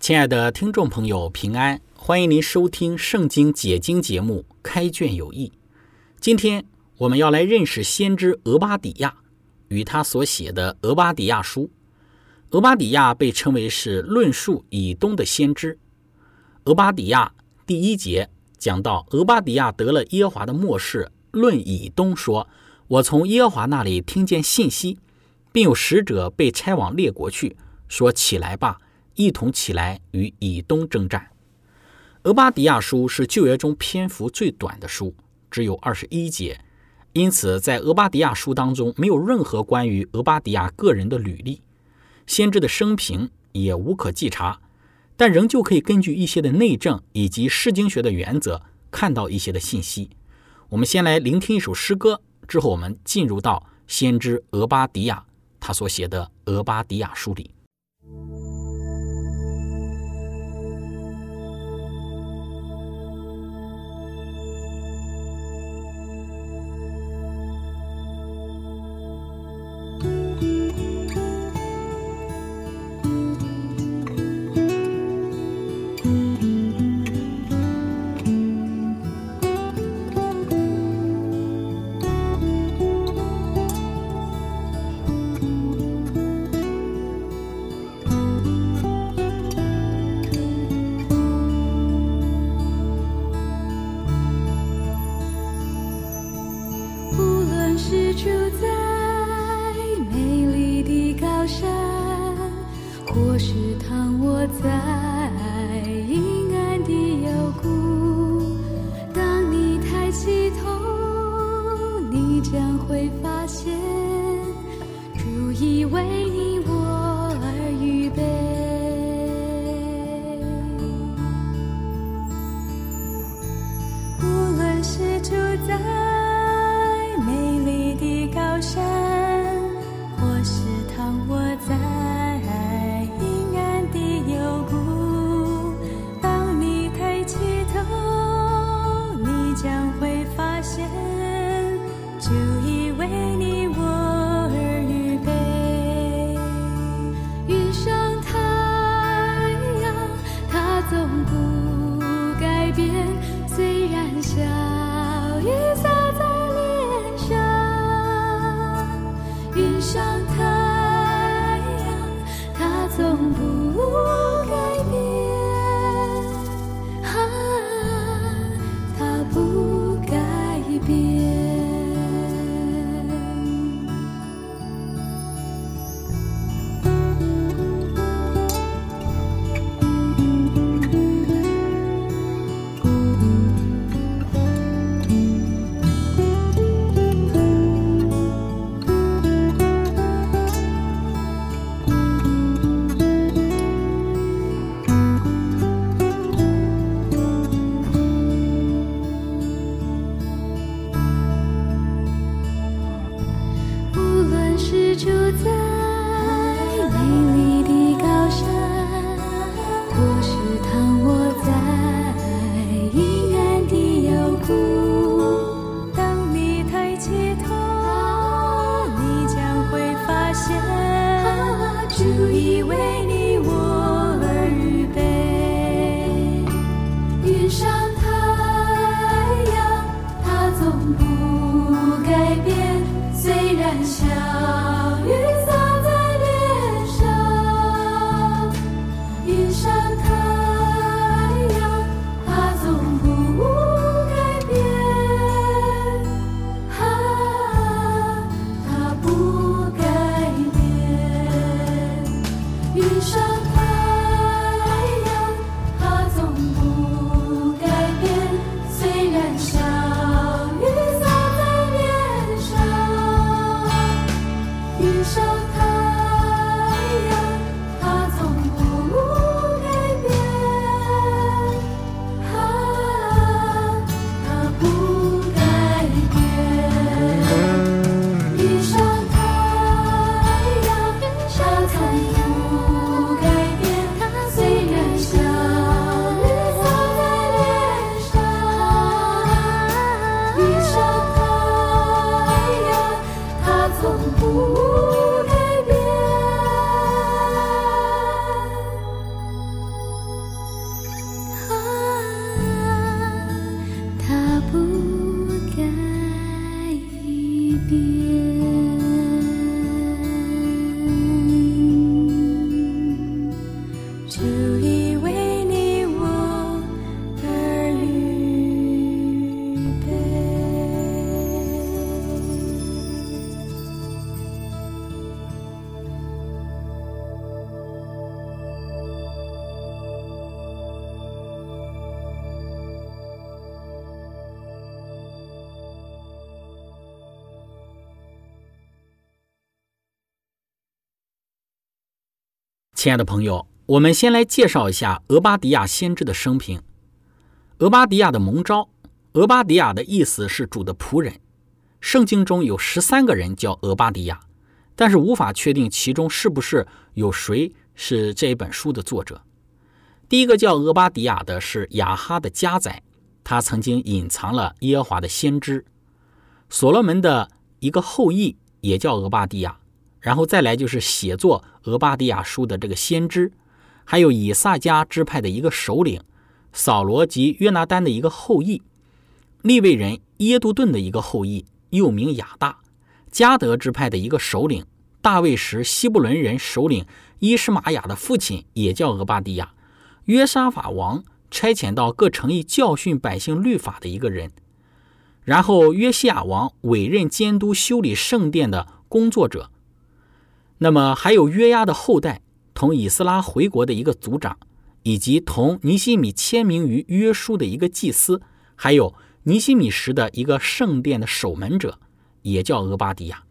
亲爱的听众朋友，平安！欢迎您收听《圣经解经》节目《开卷有益》。今天我们要来认识先知俄巴底亚与他所写的《俄巴底亚书》。俄巴底亚被称为是论述以东的先知。俄巴底亚第一节讲到，俄巴底亚得了耶和华的漠视，论以东说：“我从耶和华那里听见信息，并有使者被差往列国去，说：起来吧。”一同起来与以东征战。俄巴迪亚书是旧约中篇幅最短的书，只有二十一节，因此在俄巴迪亚书当中没有任何关于俄巴迪亚个人的履历，先知的生平也无可稽查，但仍旧可以根据一些的内政以及释经学的原则看到一些的信息。我们先来聆听一首诗歌，之后我们进入到先知俄巴迪亚他所写的俄巴迪亚书里。是躺卧在就因为你我而预备亲爱的朋友我们先来介绍一下俄巴迪亚先知的生平。俄巴迪亚的蒙召，俄巴迪亚的意思是主的仆人。圣经中有十三个人叫俄巴迪亚，但是无法确定其中是不是有谁是这一本书的作者。第一个叫俄巴迪亚的是亚哈的家宰，他曾经隐藏了耶和华的先知。所罗门的一个后裔也叫俄巴迪亚，然后再来就是写作俄巴迪亚书的这个先知，还有以撒迦支派的一个首领。扫罗及约拿丹的一个后裔，利未人耶杜顿的一个后裔，又名亚大；加德支派的一个首领，大卫时希布伦人首领伊什玛雅的父亲也叫俄巴迪亚；约沙法王差遣到各城邑教训百姓律法的一个人；然后约西亚王委任监督修理圣殿的工作者。那么还有约押的后代，同以斯拉回国的一个族长。以及同尼西米签名于约书的一个祭司，还有尼西米时的一个圣殿的守门者，也叫俄巴迪亚。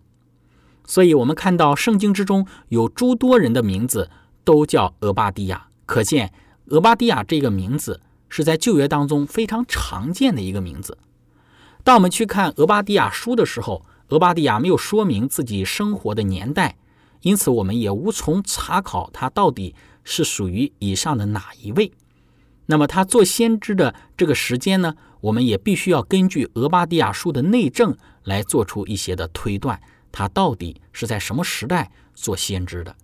所以，我们看到圣经之中有诸多人的名字都叫俄巴迪亚，可见俄巴迪亚这个名字是在旧约当中非常常见的一个名字。当我们去看俄巴迪亚书的时候，俄巴迪亚没有说明自己生活的年代，因此我们也无从查考他到底。是属于以上的哪一位？那么他做先知的这个时间呢？我们也必须要根据俄巴底亚书的内证来做出一些的推断，他到底是在什么时代做先知的？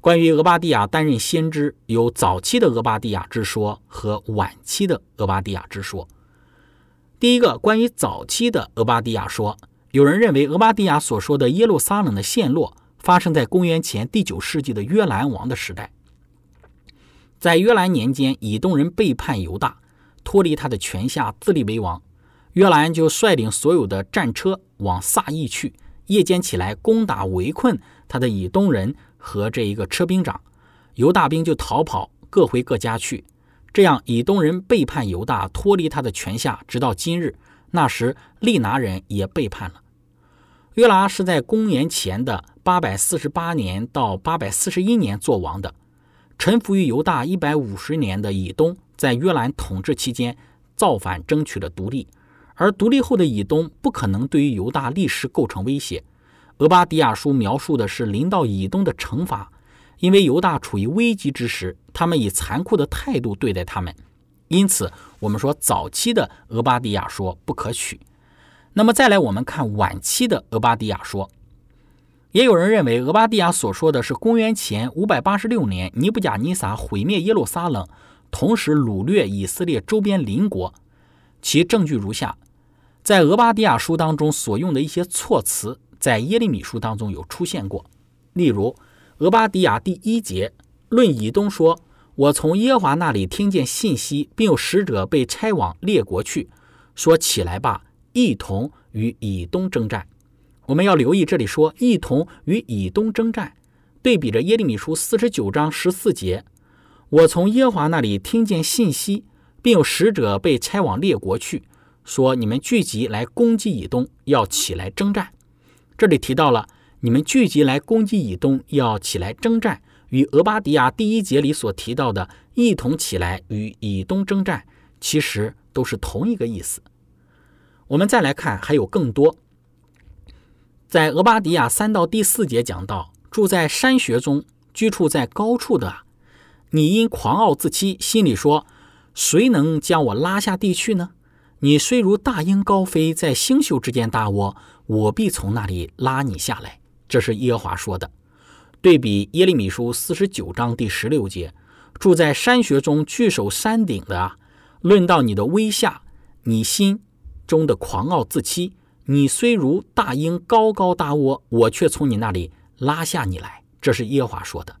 关于俄巴底亚担任先知，有早期的俄巴底亚之说和晚期的俄巴底亚之说。第一个，关于早期的俄巴底亚说，有人认为俄巴底亚所说的耶路撒冷的陷落。发生在公元前第九世纪的约兰王的时代，在约兰年间，以东人背叛犹大，脱离他的权下，自立为王。约兰就率领所有的战车往撒义去，夜间起来攻打围困他的以东人和这一个车兵长，犹大兵就逃跑，各回各家去。这样，以东人背叛犹大，脱离他的权下，直到今日。那时，利拿人也背叛了。约拿是在公元前的八百四十八年到八百四十一年做王的，臣服于犹大一百五十年的以东，在约兰统治期间造反，争取了独立。而独立后的以东不可能对于犹大历史构成威胁。俄巴底亚书描述的是临到以东的惩罚，因为犹大处于危机之时，他们以残酷的态度对待他们。因此，我们说早期的俄巴底亚说不可取。那么再来，我们看晚期的俄巴迪亚说，也有人认为俄巴迪亚所说的是公元前五百八十六年尼布甲尼撒毁灭耶路撒冷，同时掳掠以色列周边邻国。其证据如下：在俄巴迪亚书当中所用的一些措辞，在耶利米书当中有出现过。例如，俄巴迪亚第一节论以东说：“我从耶和华那里听见信息，并有使者被差往列国去，说起来吧。”一同与以东征战，我们要留意这里说一同与以东征战，对比着耶利米书四十九章十四节，我从耶华那里听见信息，并有使者被差往列国去，说你们聚集来攻击以东，要起来征战。这里提到了你们聚集来攻击以东，要起来征战，与俄巴迪亚第一节里所提到的一同起来与以东征战，其实都是同一个意思。我们再来看，还有更多。在俄巴迪亚三到第四节讲到，住在山穴中、居处在高处的，你因狂傲自欺，心里说：“谁能将我拉下地去呢？”你虽如大鹰高飞，在星宿之间大窝，我必从那里拉你下来。这是耶和华说的。对比耶利米书四十九章第十六节，住在山穴中、据守山顶的啊，论到你的威下，你心。中的狂傲自欺，你虽如大鹰高高大窝，我却从你那里拉下你来。这是耶华说的。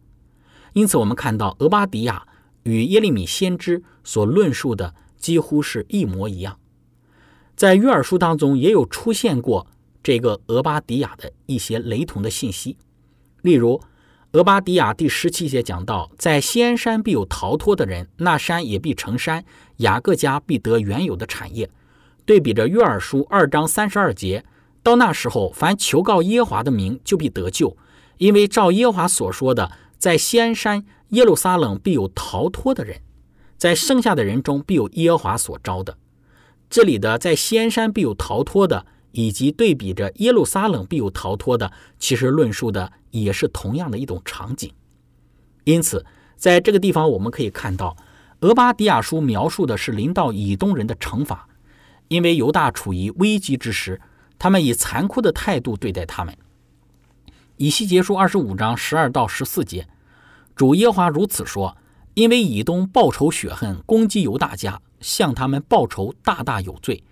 因此，我们看到俄巴迪亚与耶利米先知所论述的几乎是一模一样。在约珥书当中也有出现过这个俄巴迪亚的一些雷同的信息。例如，俄巴迪亚第十七节讲到，在西安山必有逃脱的人，那山也必成山，雅各家必得原有的产业。对比着约珥书二章三十二节，到那时候，凡求告耶华的名，就必得救，因为照耶和华所说的，在西安山耶路撒冷必有逃脱的人，在剩下的人中必有耶和华所招的。这里的在西安山必有逃脱的，以及对比着耶路撒冷必有逃脱的，其实论述的也是同样的一种场景。因此，在这个地方我们可以看到，俄巴底亚书描述的是临到以东人的惩罚，因为犹大处于危机之时，他们以残酷的态度对待他们。以西结书二十五章十二到十四节，主耶华如此说：因为以东报仇雪恨，攻击犹大家。向他们报仇，大大有罪，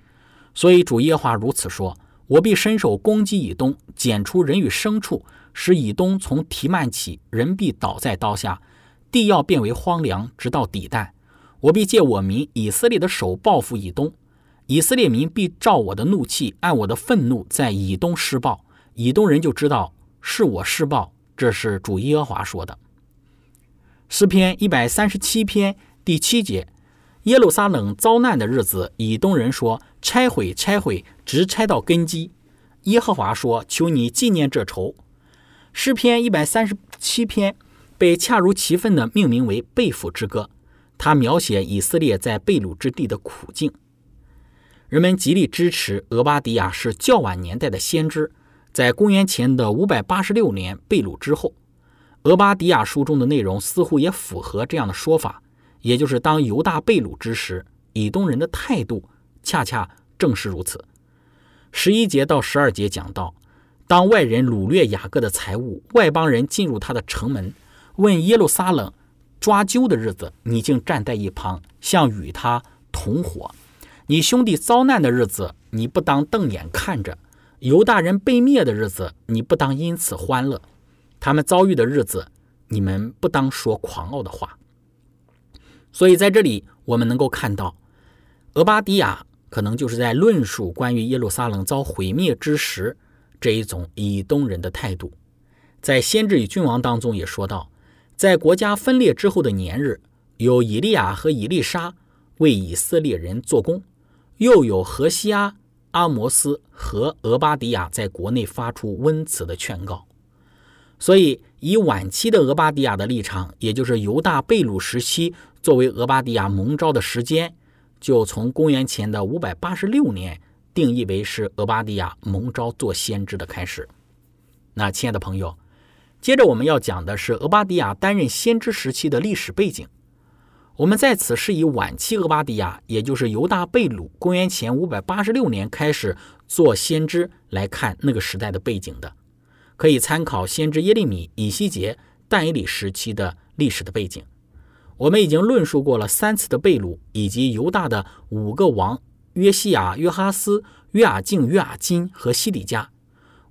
所以主耶华如此说：我必伸手攻击以东，剪出人与牲畜，使以东从提曼起，人必倒在刀下，地要变为荒凉，直到底旦。我必借我民以色列的手报复以东，以色列民必照我的怒气，按我的愤怒在以东施暴，以东人就知道是我施暴。这是主耶和华说的。诗篇一百三十七篇第七节。耶路撒冷遭难的日子，以东人说：“拆毁，拆毁，直拆到根基。”耶和华说：“求你纪念这仇。”诗篇一百三十七篇被恰如其分地命名为《被俘之歌》，它描写以色列在被掳之地的苦境。人们极力支持俄巴底亚是较晚年代的先知，在公元前的五百八十六年被掳之后，俄巴底亚书中的内容似乎也符合这样的说法。也就是当犹大被掳之时，以东人的态度恰恰正是如此。十一节到十二节讲到，当外人掳掠雅各的财物，外邦人进入他的城门，问耶路撒冷抓阄的日子，你竟站在一旁，像与他同伙；你兄弟遭难的日子，你不当瞪眼看着；犹大人被灭的日子，你不当因此欢乐；他们遭遇的日子，你们不当说狂傲的话。所以在这里，我们能够看到，俄巴底亚可能就是在论述关于耶路撒冷遭毁灭之时这一种以东人的态度。在《先知与君王》当中也说到，在国家分裂之后的年日，有以利亚和以利沙为以色列人做工，又有何西阿、阿摩斯和俄巴迪亚在国内发出温慈的劝告。所以，以晚期的俄巴迪亚的立场，也就是犹大被掳时期。作为俄巴迪亚蒙召的时间，就从公元前的五百八十六年定义为是俄巴迪亚蒙召做先知的开始。那亲爱的朋友，接着我们要讲的是俄巴迪亚担任先知时期的历史背景。我们在此是以晚期俄巴底亚，也就是犹大被掳，公元前五百八十六年开始做先知来看那个时代的背景的，可以参考先知耶利米、以西结、但以理时期的历史的背景。我们已经论述过了三次的被掳，以及犹大的五个王约西亚、约哈斯、约雅敬、约雅金和西底家。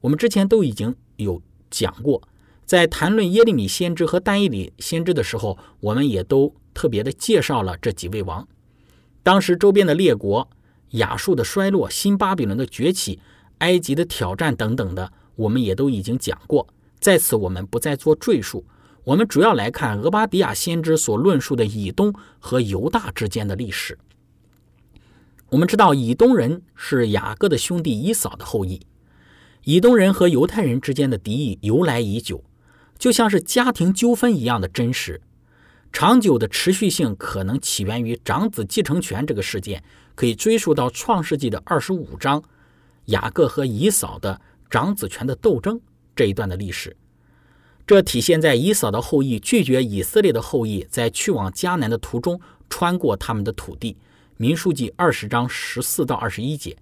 我们之前都已经有讲过，在谈论耶利米先知和但以理先知的时候，我们也都特别的介绍了这几位王。当时周边的列国、亚述的衰落、新巴比伦的崛起、埃及的挑战等等的，我们也都已经讲过，在此我们不再做赘述。我们主要来看俄巴底亚先知所论述的以东和犹大之间的历史。我们知道，以东人是雅各的兄弟以扫的后裔。以东人和犹太人之间的敌意由来已久，就像是家庭纠纷一样的真实。长久的持续性可能起源于长子继承权这个事件，可以追溯到创世纪的二十五章，雅各和以扫的长子权的斗争这一段的历史。这体现在以扫的后裔拒绝以色列的后裔在去往迦南的途中穿过他们的土地。民数记二十章十四到二十一节，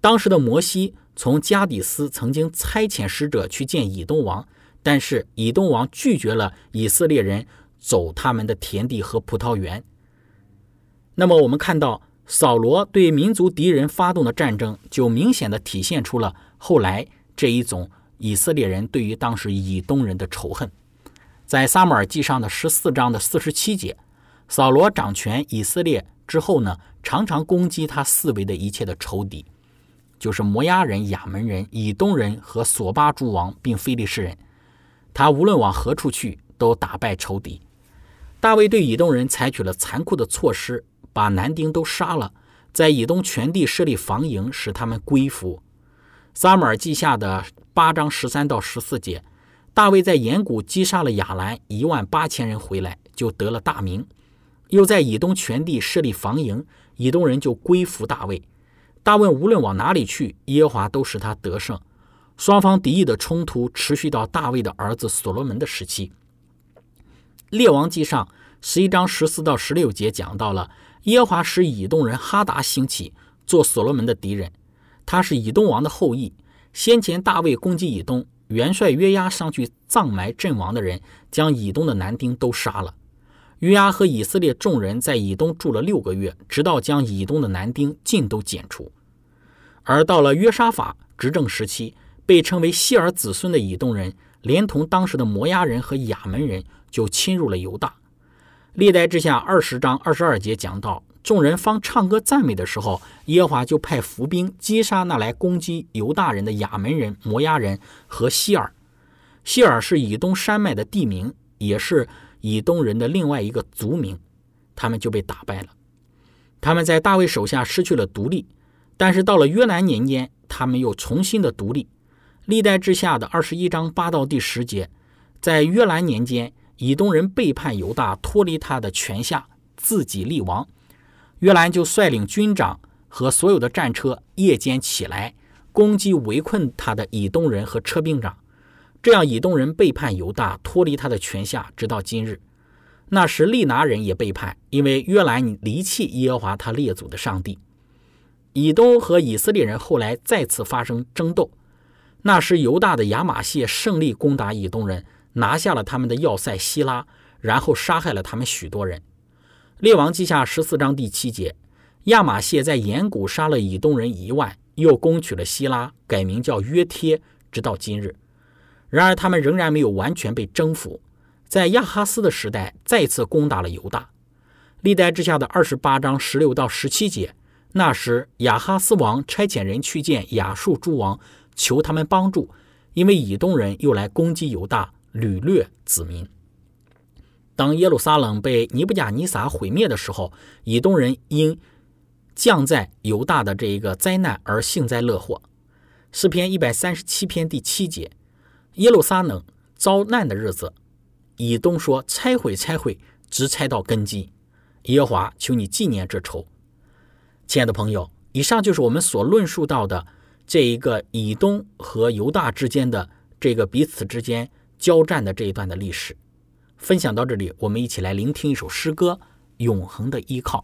当时的摩西从加底斯曾经差遣使者去见以东王，但是以东王拒绝了以色列人走他们的田地和葡萄园。那么我们看到扫罗对民族敌人发动的战争，就明显的体现出了后来这一种。以色列人对于当时以东人的仇恨，在撒母耳记上的十四章的四十七节，扫罗掌权以色列之后呢，常常攻击他四围的一切的仇敌，就是摩押人、亚门人、以东人和索巴诸王，并非利士人。他无论往何处去，都打败仇敌。大卫对以东人采取了残酷的措施，把男丁都杀了，在以东全地设立防营，使他们归服。撒母耳记下的八章十三到十四节，大卫在岩谷击杀了亚兰一万八千人回来，就得了大名。又在以东全地设立防营，以东人就归服大卫。大卫无论往哪里去，耶和华都使他得胜。双方敌意的冲突持续到大卫的儿子所罗门的时期。列王记上十一章十四到十六节讲到了耶和华使以东人哈达兴起，做所罗门的敌人。他是以东王的后裔。先前大卫攻击以东，元帅约押上去葬埋阵亡的人，将以东的男丁都杀了。约押和以色列众人在以东住了六个月，直到将以东的男丁尽都剪除。而到了约沙法执政时期，被称为希尔子孙的以东人，连同当时的摩押人和亚门人，就侵入了犹大。历代之下二十章二十二节讲到，众人方唱歌赞美的时候，耶和华就派伏兵击杀那来攻击犹大人的亚门人、摩押人和希尔。希尔是以东山脉的地名，也是。以东人的另外一个族名，他们就被打败了。他们在大卫手下失去了独立，但是到了约兰年间，他们又重新的独立。历代之下的二十一章八到第十节，在约兰年间，以东人背叛犹大，脱离他的权下，自己立王。约兰就率领军长和所有的战车，夜间起来攻击围困他的以东人和车兵长。这样，以东人背叛犹大，脱离他的权下，直到今日。那时，利拿人也背叛，因为约兰离弃耶和华他列祖的上帝。以东和以色列人后来再次发生争斗。那时，犹大的亚玛谢胜利攻打以东人，拿下了他们的要塞希拉，然后杀害了他们许多人。列王记下十四章第七节，亚玛谢在岩谷杀了以东人一万，又攻取了希拉，改名叫约帖，直到今日。然而，他们仍然没有完全被征服。在亚哈斯的时代，再次攻打了犹大。历代之下的二十八章十六到十七节，那时亚哈斯王差遣人去见亚述诸王，求他们帮助，因为以东人又来攻击犹大，掳掠子民。当耶路撒冷被尼布甲尼撒毁灭的时候，以东人因降在犹大的这一个灾难而幸灾乐祸。诗篇一百三十七篇第七节。耶路撒冷遭难的日子，以东说：“拆毁，拆毁，直拆到根基。”耶和华，求你纪念这仇。亲爱的朋友，以上就是我们所论述到的这一个以东和犹大之间的这个彼此之间交战的这一段的历史。分享到这里，我们一起来聆听一首诗歌《永恒的依靠》。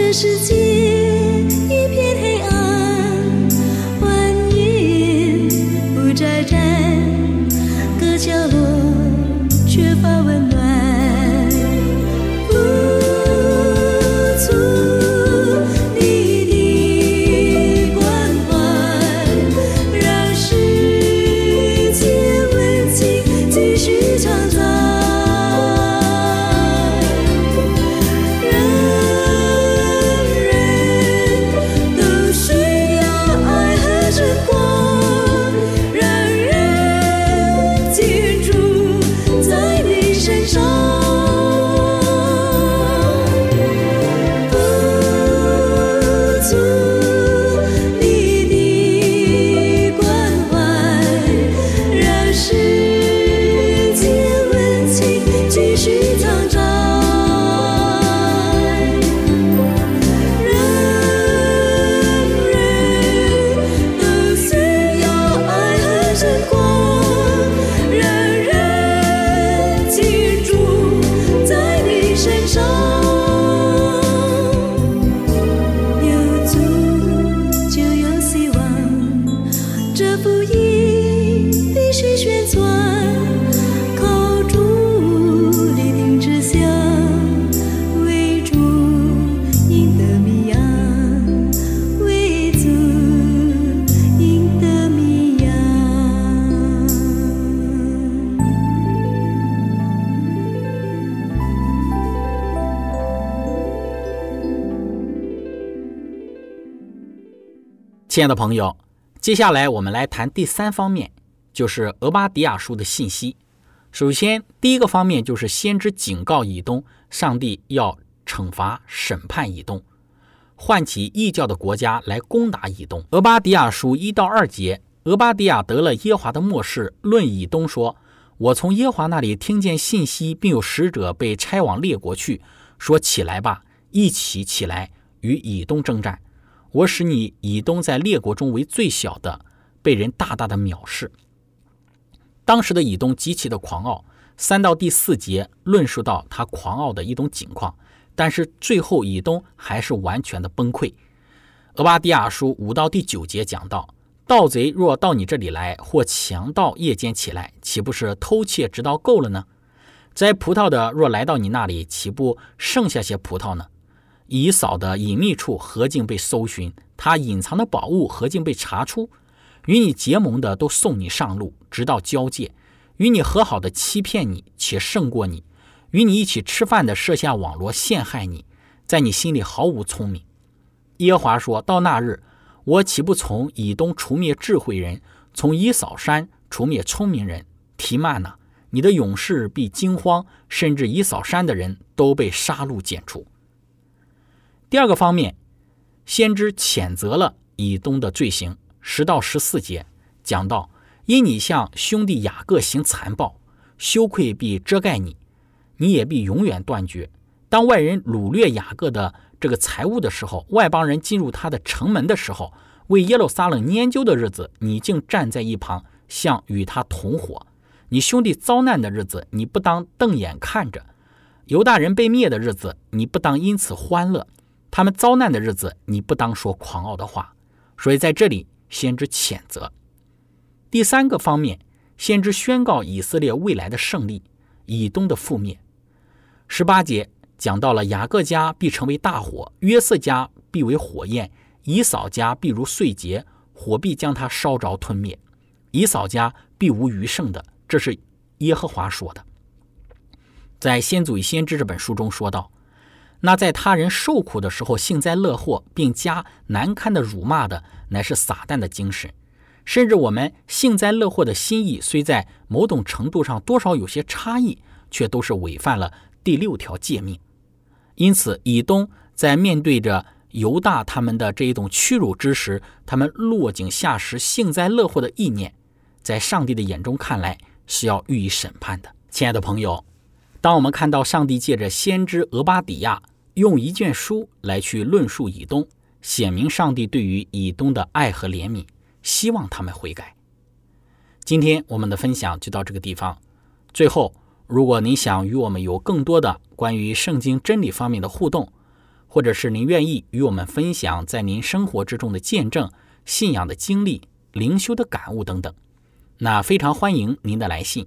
这世界让亲爱的朋友，接下来我们来谈第三方面，就是俄巴迪亚书的信息。首先，第一个方面就是先知警告以东，上帝要惩罚、审判以东，唤起异教的国家来攻打以东。俄巴迪亚书一到二节，俄巴迪亚得了耶华的漠视，论以东说：“我从耶华那里听见信息，并有使者被差往列国去，说：起来吧，一起起来，与以东征战。我使你以东在列国中为最小的，被人大大的藐视。当时的以东极其的狂傲，三到第四节论述到他狂傲的一种景况，但是最后以东还是完全的崩溃。俄巴底亚书五到第九节讲到，盗贼若到你这里来，或强盗夜间起来，岂不是偷窃直到够了呢？摘葡萄的若来到你那里，岂不剩下些葡萄呢？以扫的隐秘处何竟被搜寻？他隐藏的宝物何竟被查出？与你结盟的都送你上路，直到交界；与你和好的欺骗你，且胜过你；与你一起吃饭的设下网络陷害你，在你心里毫无聪明。耶华说到那日，我岂不从以东除灭智慧人，从以扫山除灭聪明人？提曼呐，你的勇士必惊慌，甚至以扫山的人都被杀戮剪除。第二个方面，先知谴责了以东的罪行，十到十四节讲到：因你向兄弟雅各行残暴，羞愧必遮盖你，你也必永远断绝。当外人掳掠雅各的这个财物的时候，外邦人进入他的城门的时候，为耶路撒冷研究的日子，你竟站在一旁，像与他同伙。你兄弟遭难的日子，你不当瞪眼看着；犹大人被灭的日子，你不当因此欢乐。他们遭难的日子，你不当说狂傲的话。所以在这里，先知谴责。第三个方面，先知宣告以色列未来的胜利，以东的覆灭。十八节讲到了雅各家必成为大火，约瑟家必为火焰，以扫家必如碎秸，火必将他烧着吞灭。以扫家必无余剩的，这是耶和华说的。在《先祖与先知》这本书中说道。那在他人受苦的时候幸灾乐祸，并加难堪的辱骂的，乃是撒旦的精神。甚至我们幸灾乐祸的心意，虽在某种程度上多少有些差异，却都是违反了第六条诫命。因此，以东在面对着犹大他们的这一种屈辱之时，他们落井下石、幸灾乐祸的意念，在上帝的眼中看来是要予以审判的。亲爱的朋友，当我们看到上帝借着先知俄巴底亚，用一卷书来去论述以东，显明上帝对于以东的爱和怜悯，希望他们悔改。今天我们的分享就到这个地方。最后，如果您想与我们有更多的关于圣经真理方面的互动，或者是您愿意与我们分享在您生活之中的见证、信仰的经历、灵修的感悟等等，那非常欢迎您的来信。